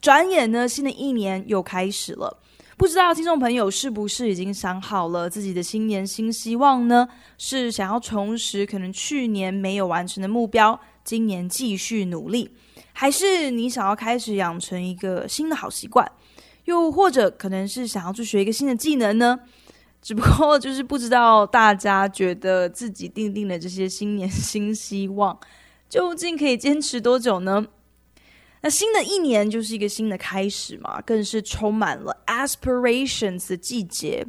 转眼呢，新的一年又开始了。不知道听众朋友是不是已经想好了自己的新年新希望呢？是想要重拾可能去年没有完成的目标，今年继续努力，还是你想要开始养成一个新的好习惯？又或者可能是想要去学一个新的技能呢？只不过就是不知道大家觉得自己定定的这些新年新希望，究竟可以坚持多久呢？那新的一年就是一个新的开始嘛，更是充满了 aspirations 的季节。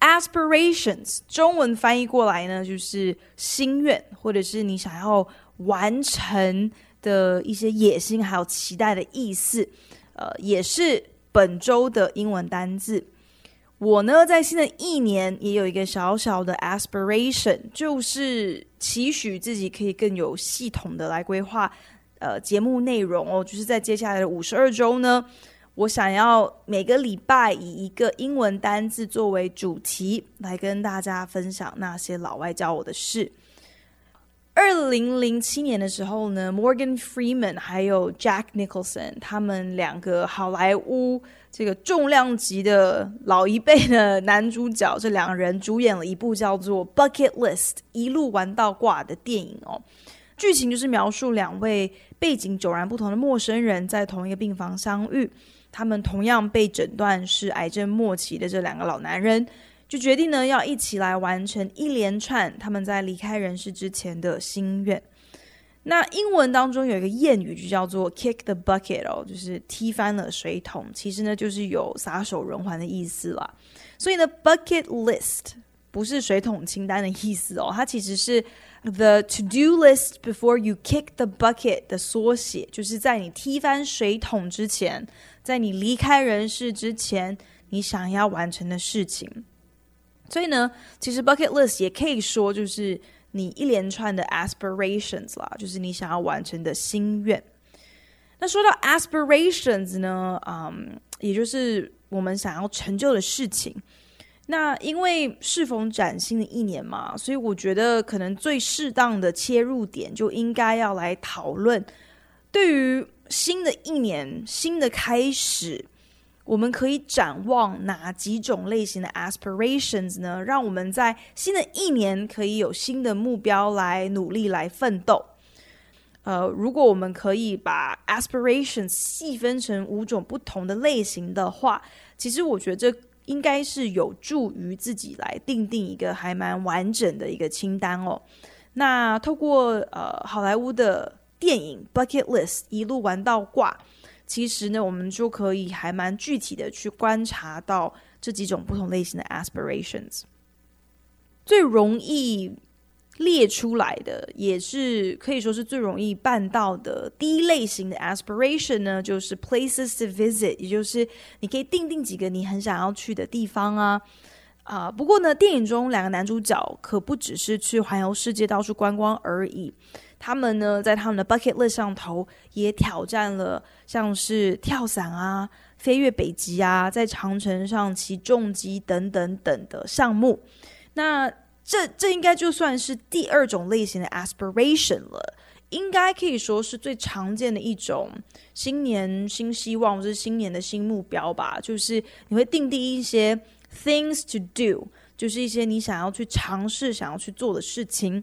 aspirations 中文翻译过来呢，就是心愿，或者是你想要完成的一些野心，还有期待的意思。呃，也是本周的英文单字。我呢，在新的一年也有一个小小的 aspiration，就是期许自己可以更有系统的来规划。呃，节目内容哦，就是在接下来的五十二周呢，我想要每个礼拜以一个英文单字作为主题，来跟大家分享那些老外教我的事。二零零七年的时候呢，Morgan Freeman 还有 Jack Nicholson 他们两个好莱坞这个重量级的老一辈的男主角，这两人主演了一部叫做《Bucket List》一路玩到挂的电影哦。剧情就是描述两位背景迥然不同的陌生人在同一个病房相遇，他们同样被诊断是癌症末期的这两个老男人，就决定呢要一起来完成一连串他们在离开人世之前的心愿。那英文当中有一个谚语就叫做 “kick the bucket” 哦，就是踢翻了水桶，其实呢就是有撒手人寰的意思啦。所以呢，bucket list 不是水桶清单的意思哦，它其实是。The to-do list before you kick the bucket 的缩写，就是在你踢翻水桶之前，在你离开人世之前，你想要完成的事情。所以呢，其实 bucket list 也可以说就是你一连串的 aspirations 啦，就是你想要完成的心愿。那说到 aspirations 呢，嗯，也就是我们想要成就的事情。那因为适逢崭新的一年嘛，所以我觉得可能最适当的切入点就应该要来讨论，对于新的一年新的开始，我们可以展望哪几种类型的 aspirations 呢？让我们在新的一年可以有新的目标来努力来奋斗。呃，如果我们可以把 aspirations 细分成五种不同的类型的话，其实我觉得这。应该是有助于自己来定定一个还蛮完整的一个清单哦。那透过呃好莱坞的电影《Bucket List》一路玩到挂，其实呢，我们就可以还蛮具体的去观察到这几种不同类型的 aspirations，最容易。列出来的也是可以说是最容易办到的第一类型的 aspiration 呢，就是 places to visit，也就是你可以定定几个你很想要去的地方啊啊。不过呢，电影中两个男主角可不只是去环游世界到处观光而已，他们呢在他们的 bucket list 上头也挑战了像是跳伞啊、飞越北极啊、在长城上骑重机等等等的项目。那这这应该就算是第二种类型的 aspiration 了，应该可以说是最常见的一种新年新希望，或是新年的新目标吧。就是你会定定一些 things to do，就是一些你想要去尝试、想要去做的事情。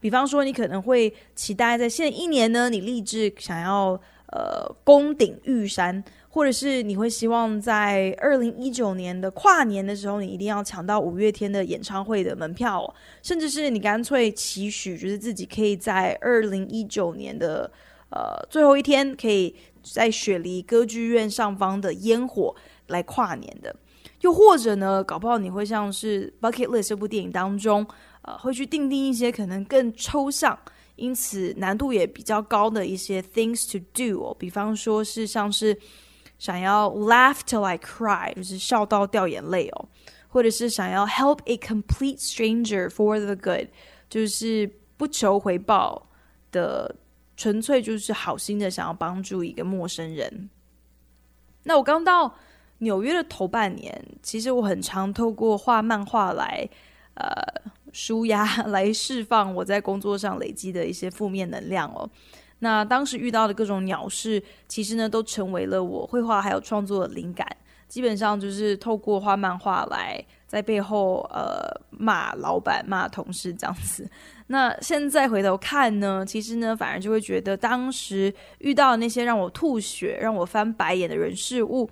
比方说，你可能会期待在新的一年呢，你立志想要呃攻顶玉山。或者是你会希望在二零一九年的跨年的时候，你一定要抢到五月天的演唱会的门票哦，甚至是你干脆期许，就是自己可以在二零一九年的呃最后一天，可以在雪梨歌剧院上方的烟火来跨年的。又或者呢，搞不好你会像是《Bucket List》这部电影当中，呃，会去订定一些可能更抽象。因此难度也比较高的一些 things to do 哦，比方说是像是想要 laugh till I cry，就是笑到掉眼泪哦，或者是想要 help a complete stranger for the good，就是不求回报的，纯粹就是好心的想要帮助一个陌生人。那我刚到纽约的头半年，其实我很常透过画漫画来，呃。舒压来释放我在工作上累积的一些负面能量哦。那当时遇到的各种鸟事，其实呢都成为了我绘画还有创作的灵感。基本上就是透过画漫画来在背后呃骂老板、骂同事这样子。那现在回头看呢，其实呢反而就会觉得当时遇到那些让我吐血、让我翻白眼的人事物。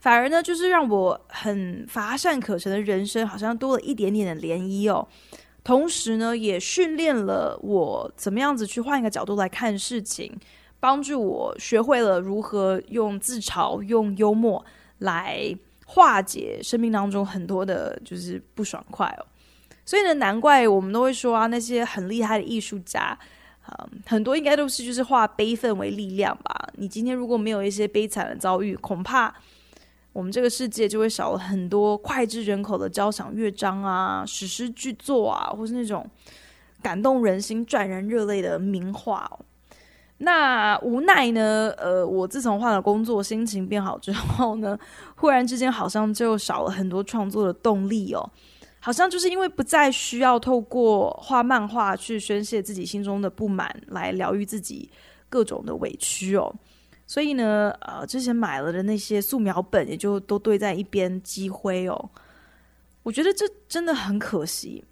反而呢，就是让我很乏善可陈的人生，好像多了一点点的涟漪哦。同时呢，也训练了我怎么样子去换一个角度来看事情，帮助我学会了如何用自嘲、用幽默来化解生命当中很多的，就是不爽快哦。所以呢，难怪我们都会说啊，那些很厉害的艺术家，嗯，很多应该都是就是化悲愤为力量吧。你今天如果没有一些悲惨的遭遇，恐怕。我们这个世界就会少了很多脍炙人口的交响乐章啊、史诗巨作啊，或是那种感动人心、赚人热泪的名画。那无奈呢，呃，我自从换了工作，心情变好之后呢，忽然之间好像就少了很多创作的动力哦。好像就是因为不再需要透过画漫画去宣泄自己心中的不满，来疗愈自己各种的委屈哦。所以呢，呃，之前买了的那些素描本也就都堆在一边积灰哦。我觉得这真的很可惜。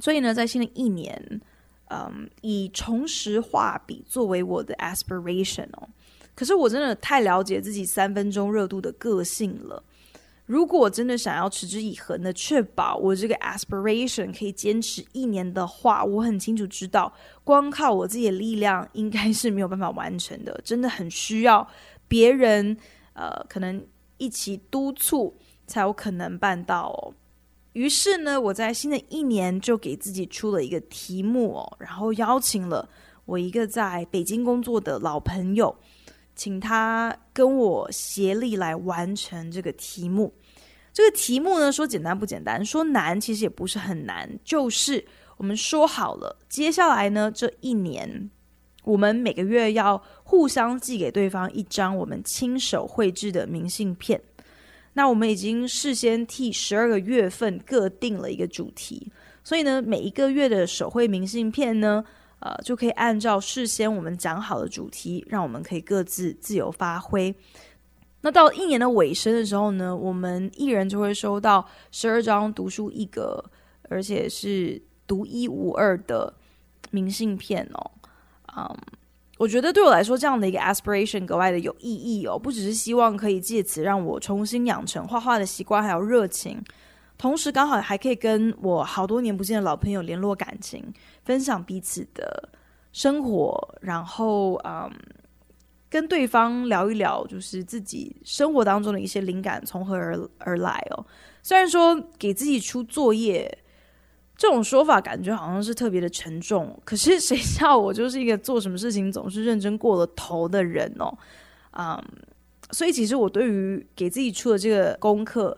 所以呢，在新的一年，嗯，以重拾画笔作为我的 aspiration 哦。可是我真的太了解自己三分钟热度的个性了。如果我真的想要持之以恒的确保我这个 aspiration 可以坚持一年的话，我很清楚知道，光靠我自己的力量应该是没有办法完成的，真的很需要别人，呃，可能一起督促才有可能办到哦。于是呢，我在新的一年就给自己出了一个题目哦，然后邀请了我一个在北京工作的老朋友。请他跟我协力来完成这个题目。这个题目呢，说简单不简单，说难其实也不是很难。就是我们说好了，接下来呢，这一年我们每个月要互相寄给对方一张我们亲手绘制的明信片。那我们已经事先替十二个月份各定了一个主题，所以呢，每一个月的手绘明信片呢。呃，就可以按照事先我们讲好的主题，让我们可以各自自由发挥。那到一年的尾声的时候呢，我们一人就会收到十二张独书一格，而且是独一无二的明信片哦。嗯，我觉得对我来说，这样的一个 aspiration 格外的有意义哦。不只是希望可以借此让我重新养成画画的习惯，还有热情。同时，刚好还可以跟我好多年不见的老朋友联络感情，分享彼此的生活，然后嗯，跟对方聊一聊，就是自己生活当中的一些灵感从何而而来哦。虽然说给自己出作业这种说法，感觉好像是特别的沉重，可是谁叫我就是一个做什么事情总是认真过了头的人哦。嗯，所以其实我对于给自己出的这个功课。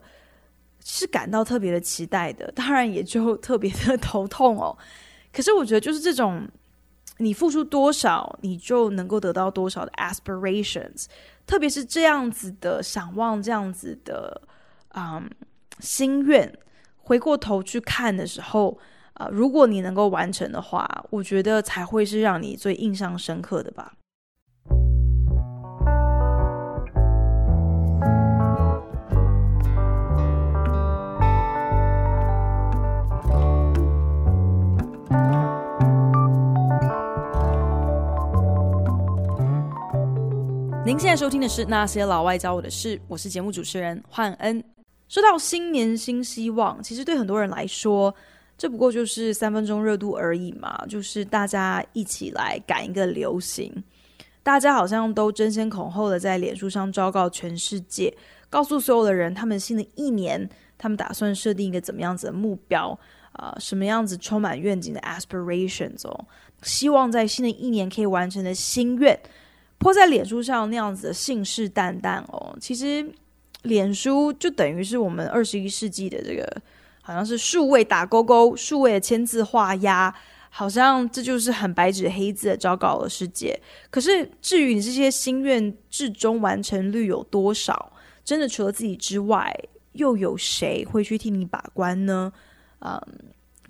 是感到特别的期待的，当然也就特别的头痛哦。可是我觉得，就是这种你付出多少，你就能够得到多少的 aspirations，特别是这样子的想望，这样子的嗯心愿，回过头去看的时候，啊、如果你能够完成的话，我觉得才会是让你最印象深刻的吧。您现在收听的是《那些老外教我的事》，我是节目主持人焕恩。说到新年新希望，其实对很多人来说，这不过就是三分钟热度而已嘛，就是大家一起来赶一个流行。大家好像都争先恐后的在脸书上昭告全世界，告诉所有的人，他们新的一年，他们打算设定一个怎么样子的目标。啊、什么样子充满愿景的 aspirations 哦？希望在新的一年可以完成的心愿，泼在脸书上那样子的信誓旦旦哦。其实，脸书就等于是我们二十一世纪的这个，好像是数位打勾勾、数位的签字画押，好像这就是很白纸黑字的昭告的世界。可是，至于你这些心愿至终完成率有多少，真的除了自己之外，又有谁会去替你把关呢？嗯。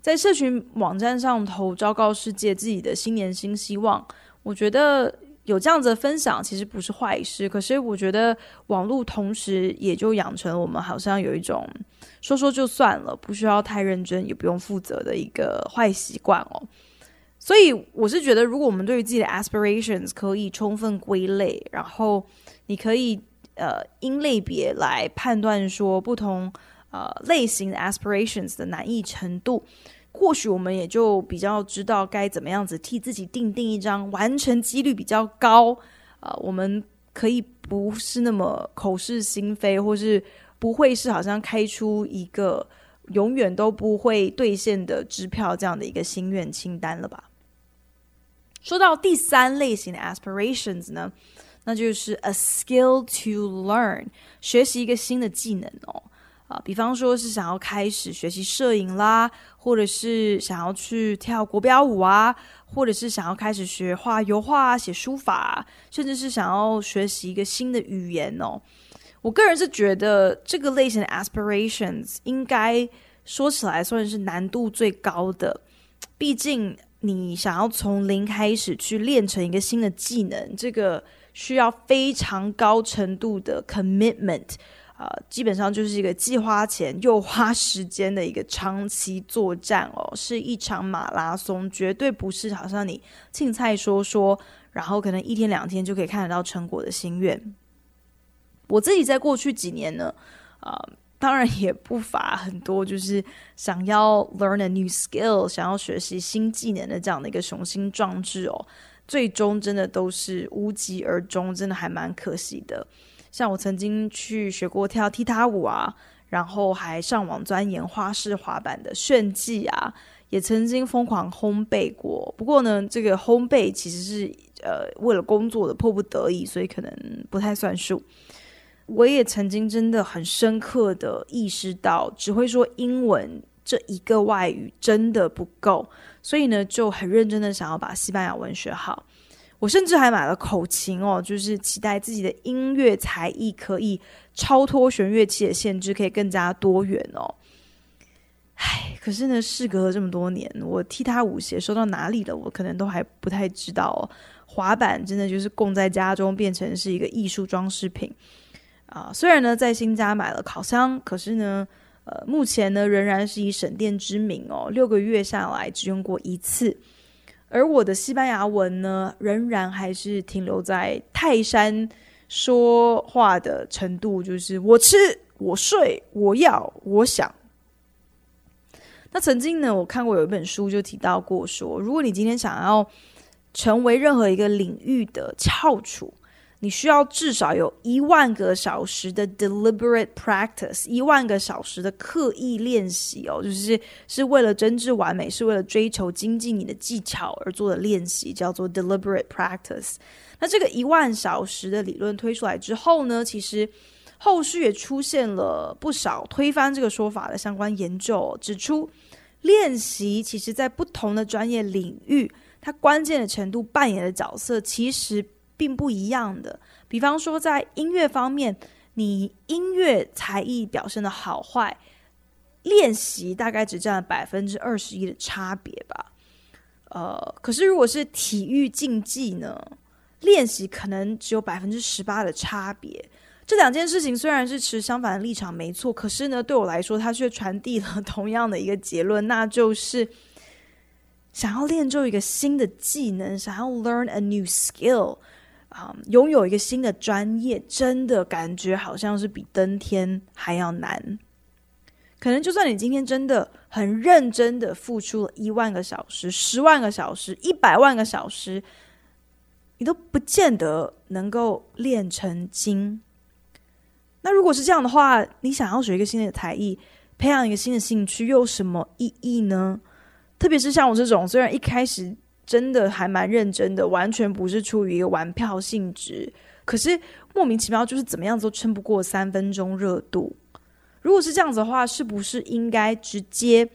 在社群网站上投昭告世界自己的新年新希望，我觉得有这样子的分享其实不是坏事。可是我觉得网络同时也就养成我们好像有一种说说就算了，不需要太认真也不用负责的一个坏习惯哦。所以我是觉得，如果我们对于自己的 aspirations 可以充分归类，然后你可以呃因类别来判断说不同呃类型的 aspirations 的难易程度。或许我们也就比较知道该怎么样子替自己定定一张完成几率比较高，呃，我们可以不是那么口是心非，或是不会是好像开出一个永远都不会兑现的支票这样的一个心愿清单了吧？说到第三类型的 aspirations 呢，那就是 a skill to learn，学习一个新的技能哦。啊，比方说是想要开始学习摄影啦，或者是想要去跳国标舞啊，或者是想要开始学画油画、写书法，甚至是想要学习一个新的语言哦。我个人是觉得这个类型的 aspirations 应该说起来算是难度最高的，毕竟你想要从零开始去练成一个新的技能，这个需要非常高程度的 commitment。啊、基本上就是一个既花钱又花时间的一个长期作战哦，是一场马拉松，绝对不是好像你青菜说说，然后可能一天两天就可以看得到成果的心愿。我自己在过去几年呢，啊、当然也不乏很多就是想要 learn a new skill，想要学习新技能的这样的一个雄心壮志哦，最终真的都是无疾而终，真的还蛮可惜的。像我曾经去学过跳踢踏舞啊，然后还上网钻研花式滑板的炫技啊，也曾经疯狂烘焙过。不过呢，这个烘焙其实是呃为了工作的迫不得已，所以可能不太算数。我也曾经真的很深刻的意识到，只会说英文这一个外语真的不够，所以呢就很认真的想要把西班牙文学好。我甚至还买了口琴哦，就是期待自己的音乐才艺可以超脱弦乐器的限制，可以更加多元哦。唉，可是呢，事隔了这么多年，我踢踏舞鞋收到哪里了？我可能都还不太知道哦。滑板真的就是供在家中，变成是一个艺术装饰品啊。虽然呢，在新家买了烤箱，可是呢，呃，目前呢，仍然是以省电之名哦，六个月下来只用过一次。而我的西班牙文呢，仍然还是停留在泰山说话的程度，就是我吃、我睡、我要、我想。那曾经呢，我看过有一本书就提到过说，如果你今天想要成为任何一个领域的翘楚。你需要至少有一万个小时的 deliberate practice，一万个小时的刻意练习哦，就是是为了真挚完美，是为了追求精进你的技巧而做的练习，叫做 deliberate practice。那这个一万小时的理论推出来之后呢，其实后续也出现了不少推翻这个说法的相关研究，指出练习其实在不同的专业领域，它关键的程度扮演的角色其实。并不一样的。比方说，在音乐方面，你音乐才艺表现的好坏，练习大概只占了百分之二十一的差别吧。呃，可是如果是体育竞技呢，练习可能只有百分之十八的差别。这两件事情虽然是持相反的立场，没错，可是呢，对我来说，它却传递了同样的一个结论，那就是想要练就一个新的技能，想要 learn a new skill。啊，拥有一个新的专业，真的感觉好像是比登天还要难。可能就算你今天真的很认真的付出了一万个小时、十万个小时、一百万个小时，你都不见得能够练成精。那如果是这样的话，你想要学一个新的才艺，培养一个新的兴趣，又有什么意义呢？特别是像我这种，虽然一开始。真的还蛮认真的，完全不是出于一个玩票性质。可是莫名其妙，就是怎么样都撑不过三分钟热度。如果是这样子的话，是不是应该直接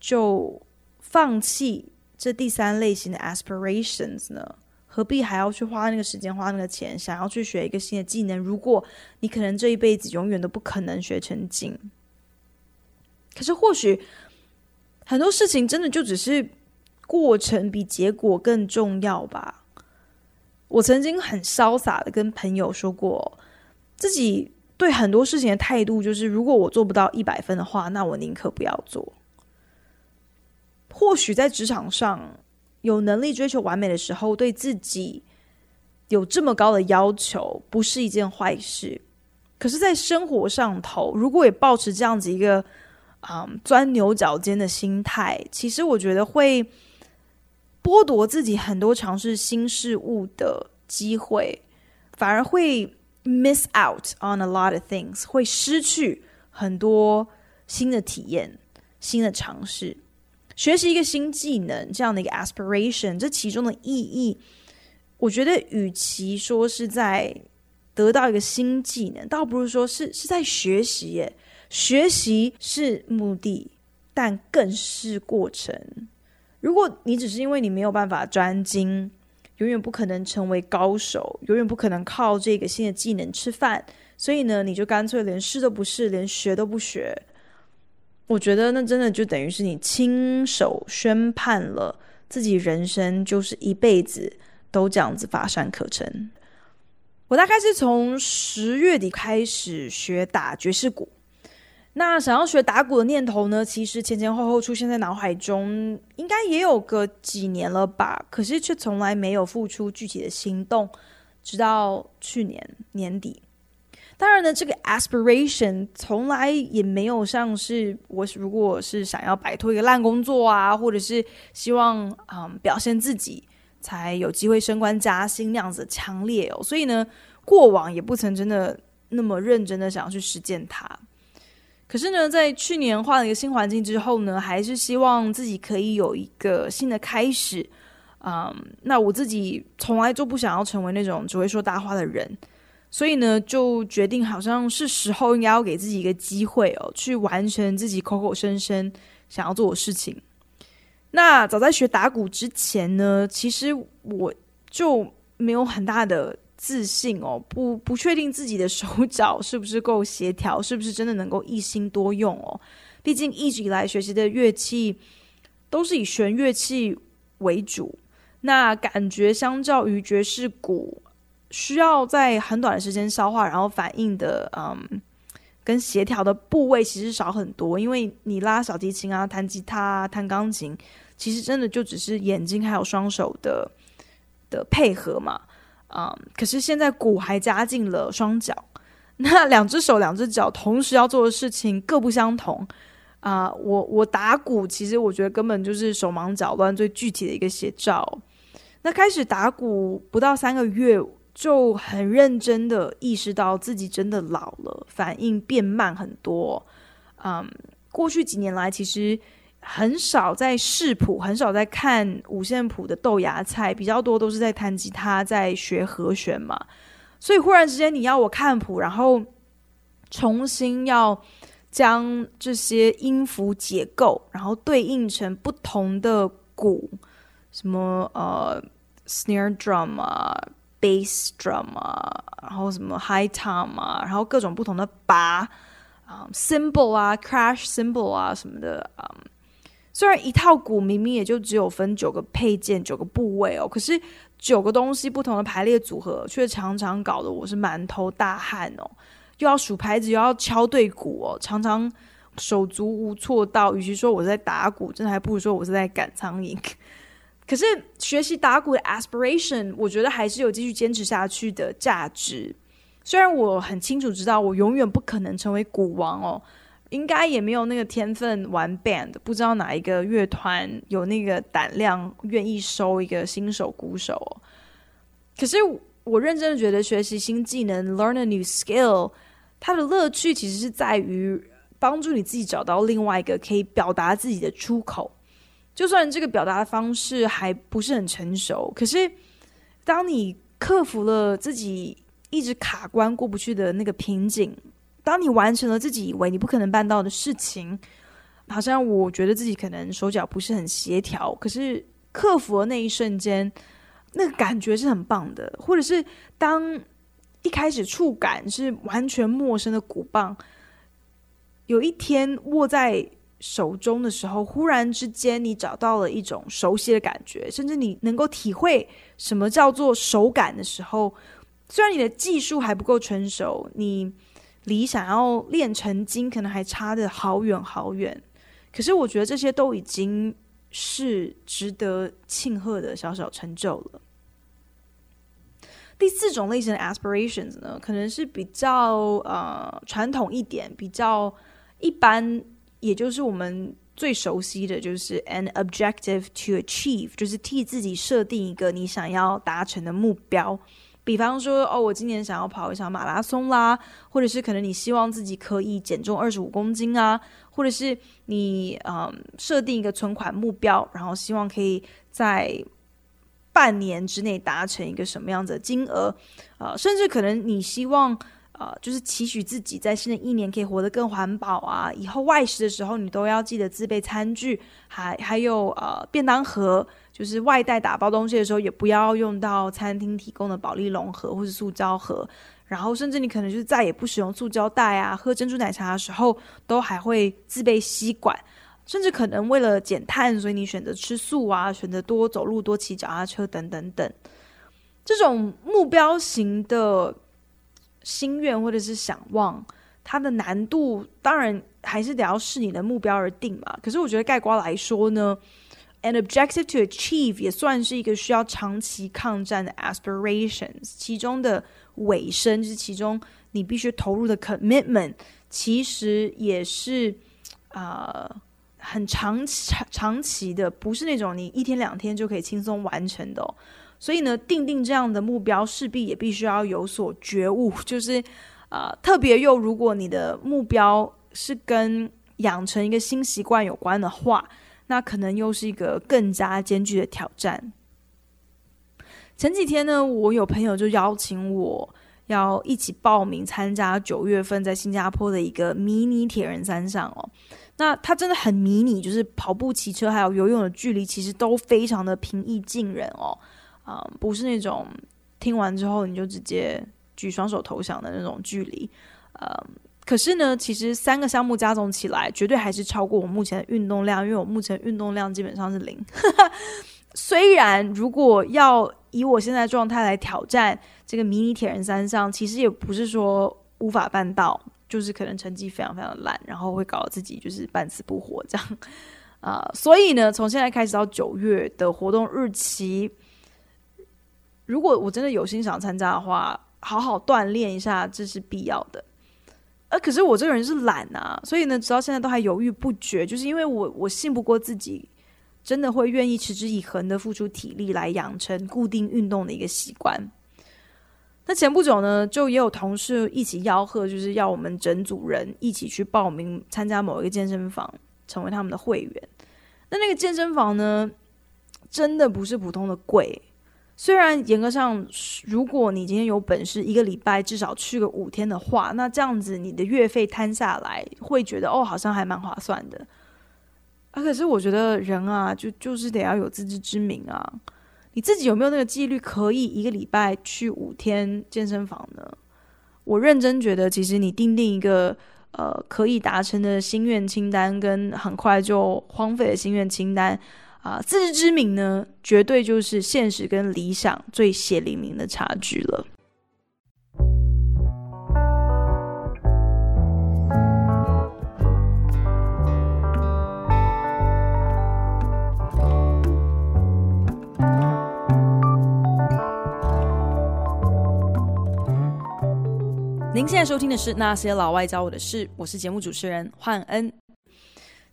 就放弃这第三类型的 aspirations 呢？何必还要去花那个时间、花那个钱，想要去学一个新的技能？如果你可能这一辈子永远都不可能学成精。可是或许很多事情真的就只是。过程比结果更重要吧。我曾经很潇洒的跟朋友说过，自己对很多事情的态度就是，如果我做不到一百分的话，那我宁可不要做。或许在职场上有能力追求完美的时候，对自己有这么高的要求，不是一件坏事。可是，在生活上头，如果也抱持这样子一个嗯钻牛角尖的心态，其实我觉得会。剥夺自己很多尝试新事物的机会，反而会 miss out on a lot of things，会失去很多新的体验、新的尝试。学习一个新技能这样的一个 aspiration，这其中的意义，我觉得与其说是在得到一个新技能，倒不如说是是在学习耶。学习是目的，但更是过程。如果你只是因为你没有办法专精，永远不可能成为高手，永远不可能靠这个新的技能吃饭，所以呢，你就干脆连试都不试，连学都不学。我觉得那真的就等于是你亲手宣判了自己人生就是一辈子都这样子乏善可陈。我大概是从十月底开始学打爵士鼓。那想要学打鼓的念头呢，其实前前后后出现在脑海中，应该也有个几年了吧。可是却从来没有付出具体的行动，直到去年年底。当然呢，这个 aspiration 从来也没有像是我如果是想要摆脱一个烂工作啊，或者是希望嗯表现自己才有机会升官加薪那样子强烈哦。所以呢，过往也不曾真的那么认真的想要去实践它。可是呢，在去年换了一个新环境之后呢，还是希望自己可以有一个新的开始。嗯，那我自己从来就不想要成为那种只会说大话的人，所以呢，就决定好像是时候应该要给自己一个机会哦，去完成自己口口声声想要做的事情。那早在学打鼓之前呢，其实我就没有很大的。自信哦，不不确定自己的手脚是不是够协调，是不是真的能够一心多用哦？毕竟一直以来学习的乐器都是以弦乐器为主，那感觉相较于爵士鼓，需要在很短的时间消化，然后反应的嗯，跟协调的部位其实少很多。因为你拉小提琴啊、弹吉他啊、弹钢琴，其实真的就只是眼睛还有双手的的配合嘛。可是现在鼓还加进了双脚，那两只手、两只脚同时要做的事情各不相同啊、我我打鼓，其实我觉得根本就是手忙脚乱最具体的一个写照。那开始打鼓不到三个月，就很认真的意识到自己真的老了，反应变慢很多。嗯，过去几年来，其实。很少在视谱，很少在看五线谱的豆芽菜，比较多都是在弹吉他，在学和弦嘛。所以忽然之间你要我看谱，然后重新要将这些音符解构，然后对应成不同的鼓，什么呃 snare drum 啊，bass drum 啊，然后什么 high tom 啊，然后各种不同的拔啊，cymbal 啊，crash symbol 啊什么的。嗯虽然一套鼓明明也就只有分九个配件、九个部位哦，可是九个东西不同的排列组合，却常常搞得我是满头大汗哦。又要数牌子，又要敲对鼓哦，常常手足无措到，与其说我在打鼓，真的还不如说我是在赶苍蝇。可是学习打鼓的 aspiration，我觉得还是有继续坚持下去的价值。虽然我很清楚知道，我永远不可能成为鼓王哦。应该也没有那个天分玩 band，不知道哪一个乐团有那个胆量愿意收一个新手鼓手。可是我认真的觉得学习新技能，learn a new skill，它的乐趣其实是在于帮助你自己找到另外一个可以表达自己的出口。就算这个表达的方式还不是很成熟，可是当你克服了自己一直卡关过不去的那个瓶颈，当你完成了自己以为你不可能办到的事情，好像我觉得自己可能手脚不是很协调，可是克服的那一瞬间，那个感觉是很棒的。或者是当一开始触感是完全陌生的鼓棒，有一天握在手中的时候，忽然之间你找到了一种熟悉的感觉，甚至你能够体会什么叫做手感的时候，虽然你的技术还不够成熟，你离想要练成精可能还差得好远好远。可是我觉得这些都已经是值得庆贺的小小成就了。第四种类型的 aspirations 呢，可能是比较呃传统一点，比较一般，也就是我们最熟悉的就是 an objective to achieve，就是替自己设定一个你想要达成的目标。比方说，哦，我今年想要跑一场马拉松啦，或者是可能你希望自己可以减重二十五公斤啊，或者是你嗯设定一个存款目标，然后希望可以在半年之内达成一个什么样子的金额，呃，甚至可能你希望呃就是期许自己在新的一年可以活得更环保啊，以后外食的时候你都要记得自备餐具，还还有呃便当盒。就是外带打包东西的时候，也不要用到餐厅提供的保利龙盒或是塑胶盒，然后甚至你可能就是再也不使用塑胶袋啊。喝珍珠奶茶的时候，都还会自备吸管，甚至可能为了减碳，所以你选择吃素啊，选择多走路、多骑脚踏车等等等。这种目标型的心愿或者是想望，它的难度当然还是得要视你的目标而定嘛。可是我觉得概括来说呢。And objective to achieve 也算是一个需要长期抗战的 aspirations，其中的尾声就是其中你必须投入的 commitment，其实也是啊、很长长长期的，不是那种你一天两天就可以轻松完成的哦。所以呢，定定这样的目标，势必也必须要有所觉悟，就是啊、特别又如果你的目标是跟养成一个新习惯有关的话。那可能又是一个更加艰巨的挑战。前几天呢，我有朋友就邀请我要一起报名参加九月份在新加坡的一个迷你铁人三项哦。那它真的很迷你，就是跑步、骑车还有游泳的距离，其实都非常的平易近人哦。啊、嗯，不是那种听完之后你就直接举双手投降的那种距离，嗯可是呢，其实三个项目加总起来，绝对还是超过我目前的运动量，因为我目前运动量基本上是零。虽然如果要以我现在状态来挑战这个迷你铁人三项，其实也不是说无法办到，就是可能成绩非常非常烂，然后会搞得自己就是半死不活这样 啊、所以呢，从现在开始到九月的活动日期，如果我真的有心想参加的话，好好锻炼一下，这是必要的。可是我这个人是懒啊，所以呢，直到现在都还犹豫不决，就是因为我我信不过自己，真的会愿意持之以恒的付出体力来养成固定运动的一个习惯。那前不久呢，就也有同事一起吆喝，就是要我们整组人一起去报名参加某一个健身房，成为他们的会员。那那个健身房呢，真的不是普通的贵。虽然严格上，如果你今天有本事，一个礼拜至少去个五天的话，那这样子你的月费摊下来，会觉得哦，好像还蛮划算的。啊，可是我觉得人啊，就就是得要有自知之明啊。你自己有没有那个纪律，可以一个礼拜去五天健身房呢？我认真觉得，其实你订定一个呃可以达成的心愿清单，跟很快就荒废的心愿清单。啊，自知之明呢，绝对就是现实跟理想最血淋淋的差距了。您现在收听的是《那些老外教我的事》，我是节目主持人焕恩。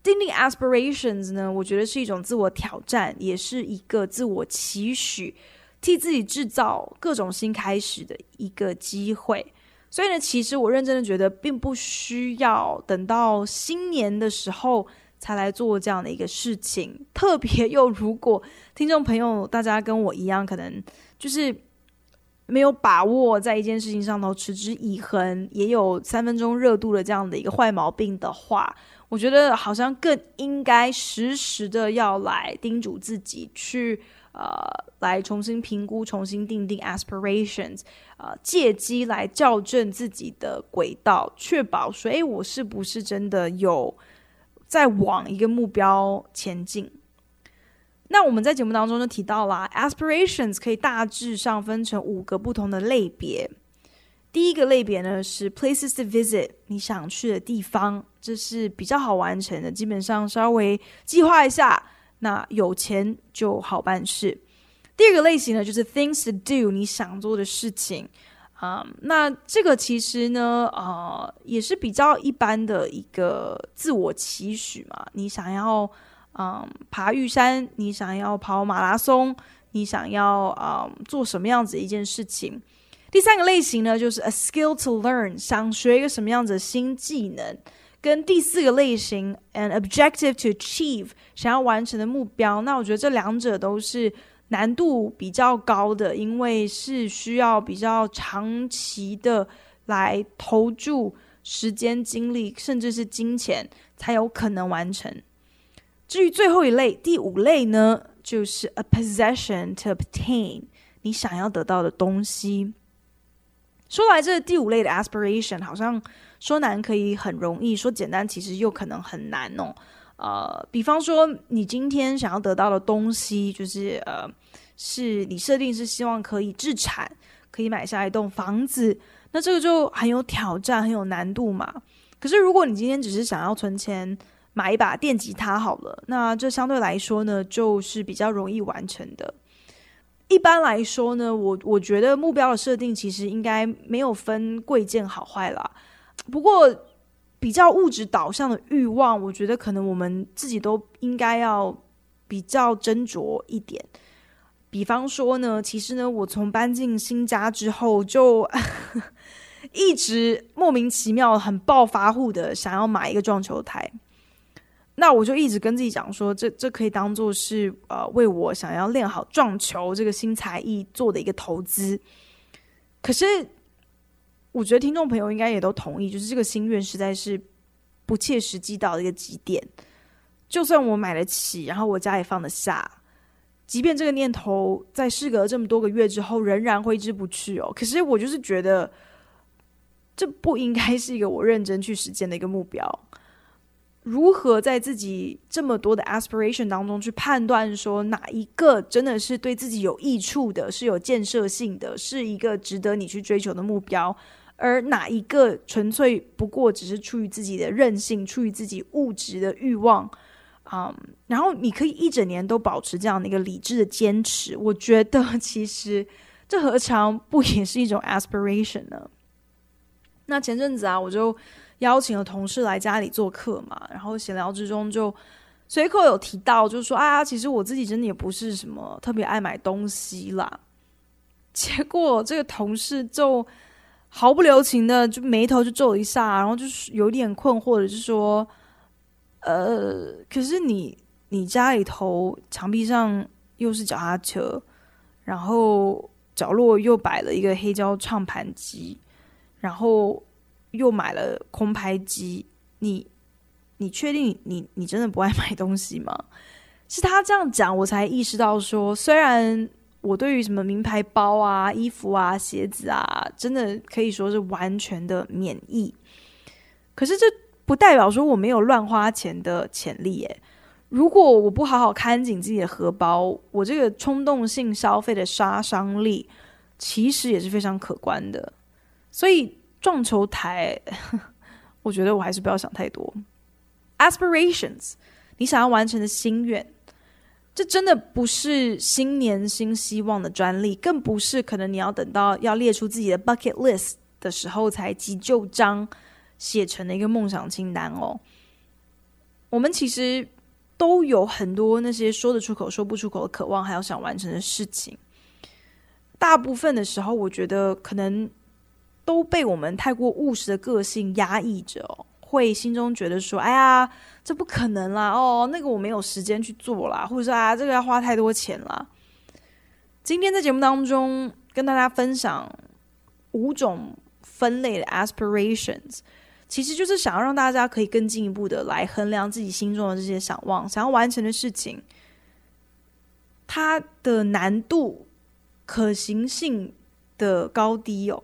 订定 aspirations 呢，我觉得是一种自我挑战，也是一个自我期许，替自己制造各种新开始的一个机会。所以呢，其实我认真的觉得，并不需要等到新年的时候才来做这样的一个事情。特别又如果听众朋友大家跟我一样，可能就是没有把握在一件事情上头持之以恒，也有三分钟热度的这样的一个坏毛病的话，我觉得好像更应该时时的要来叮嘱自己去。呃，来重新评估、重新定定 aspirations，呃，借机来校正自己的轨道，确保说，诶，我是不是真的有在往一个目标前进？那我们在节目当中就提到了，aspirations 可以大致上分成五个不同的类别。第一个类别呢是 places to visit，你想去的地方，这是比较好完成的，基本上稍微计划一下。那有钱就好办事。第二个类型呢，就是 things to do，你想做的事情啊。那这个其实呢，呃，也是比较一般的一个自我期许嘛。你想要嗯爬玉山，你想要跑马拉松，你想要嗯做什么样子一件事情。第三个类型呢，就是 a skill to learn，想学一个什么样子的新技能。跟第四个类型，an objective to achieve，想要完成的目标，那我觉得这两者都是难度比较高的，因为是需要比较长期的来投注时间、精力，甚至是金钱，才有可能完成。至于最后一类，第五类呢，就是 a possession to obtain，你想要得到的东西。说来，这第五类的 aspiration 好像。说难可以很容易，说简单其实又可能很难哦。呃，比方说你今天想要得到的东西，就是呃，是你设定是希望可以置产，可以买下一栋房子，那这个就很有挑战，很有难度嘛。可是如果你今天只是想要存钱买一把电吉他好了，那这相对来说呢，就是比较容易完成的。一般来说呢，我我觉得目标的设定其实应该没有分贵贱好坏啦。不过，比较物质导向的欲望，我觉得可能我们自己都应该要比较斟酌一点。比方说呢，其实呢，我从搬进新家之后，就 一直莫名其妙、很暴发户的想要买一个撞球台。那我就一直跟自己讲说，这这可以当做是呃，为我想要练好撞球这个新才艺做的一个投资。可是。我觉得听众朋友应该也都同意，就是这个心愿实在是不切实际到一个极点。就算我买得起，然后我家也放得下，即便这个念头在事隔这么多个月之后仍然挥之不去哦。可是我就是觉得，这不应该是一个我认真去实践的一个目标。如何在自己这么多的 aspiration 当中去判断说哪一个真的是对自己有益处的，是有建设性的，是一个值得你去追求的目标？而哪一个纯粹不过只是出于自己的任性，出于自己物质的欲望，嗯，然后你可以一整年都保持这样的一个理智的坚持，我觉得其实这何尝不也是一种 aspiration 呢？那前阵子啊，我就邀请了同事来家里做客嘛，然后闲聊之中就随口有提到，就是说啊，其实我自己真的也不是什么特别爱买东西啦。结果这个同事就。毫不留情的就眉头就皱一下，然后就是有点困惑的，就说：“呃，可是你你家里头墙壁上又是脚踏车，然后角落又摆了一个黑胶唱盘机，然后又买了空拍机，你你确定你你，真的不爱 买东西吗？”是他这样讲，我才意识到说，虽然。我对于什么名牌包啊、衣服啊、鞋子啊，真的可以说是完全的免疫。可是这不代表说我没有乱花钱的潜力耶。如果我不好好看紧自己的荷包，我这个冲动性消费的杀伤力其实也是非常可观的。所以撞球台，我觉得我还是不要想太多。Aspirations，你想要完成的心愿。这真的不是新年新希望的专利，更不是可能你要等到要列出自己的 bucket list 的时候才急就章写成的一个梦想清单哦。我们其实都有很多那些说得出口、说不出口的渴望，还有想完成的事情。大部分的时候，我觉得可能都被我们太过务实的个性压抑着。会心中觉得说：“哎呀，这不可能啦！哦，那个我没有时间去做啦，或者说啊，这个要花太多钱啦。”今天在节目当中跟大家分享五种分类的 aspirations，其实就是想要让大家可以更进一步的来衡量自己心中的这些想望、想要完成的事情，它的难度、可行性的高低哦。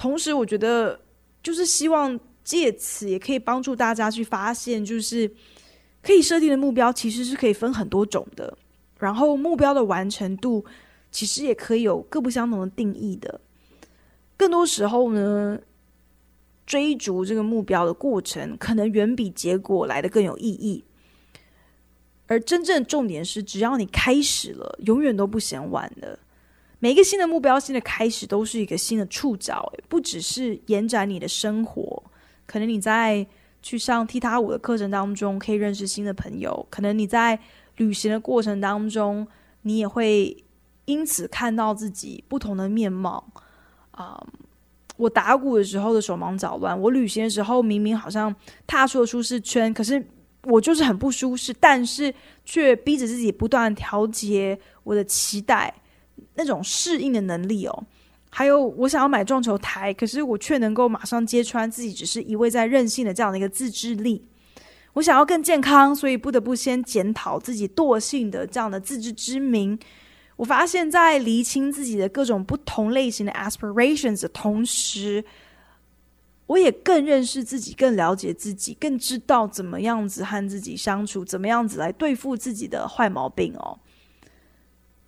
同时，我觉得就是希望借此也可以帮助大家去发现，就是可以设定的目标其实是可以分很多种的，然后目标的完成度其实也可以有各不相同的定义的。更多时候呢，追逐这个目标的过程可能远比结果来得更有意义。而真正重点是，只要你开始了，永远都不嫌晚的。每一个新的目标、新的开始，都是一个新的触角，不只是延展你的生活。可能你在去上踢踏舞的课程当中，可以认识新的朋友；可能你在旅行的过程当中，你也会因此看到自己不同的面貌。啊、我打鼓的时候的手忙脚乱，我旅行的时候明明好像踏出了舒适圈，可是我就是很不舒适，但是却逼着自己不断调节我的期待。那种适应的能力哦，还有我想要买撞球台，可是我却能够马上揭穿自己只是一味在任性的这样的一个自制力。我想要更健康，所以不得不先检讨自己惰性的这样的自知之明。我发现，在厘清自己的各种不同类型的 aspirations 的同时，我也更认识自己，更了解自己，更知道怎么样子和自己相处，怎么样子来对付自己的坏毛病哦。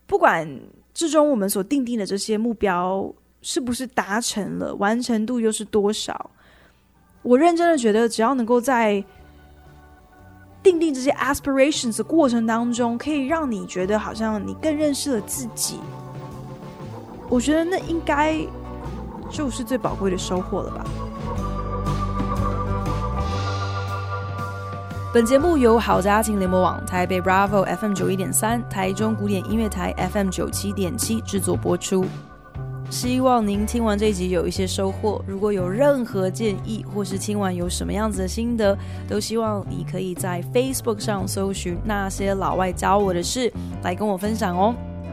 不管。最终，我们所定定的这些目标是不是达成了？完成度又是多少？我认真的觉得，只要能够在定定这些 aspirations 的过程当中，可以让你觉得好像你更认识了自己，我觉得那应该就是最宝贵的收获了吧。本节目由好家庭联盟网、台北 Bravo FM 九一点三、台中古典音乐台 FM 九七点七制作播出。希望您听完这一集有一些收获。如果有任何建议，或是听完有什么样子的心得，都希望你可以在 Facebook 上搜寻那些老外教我的事，来跟我分享哦。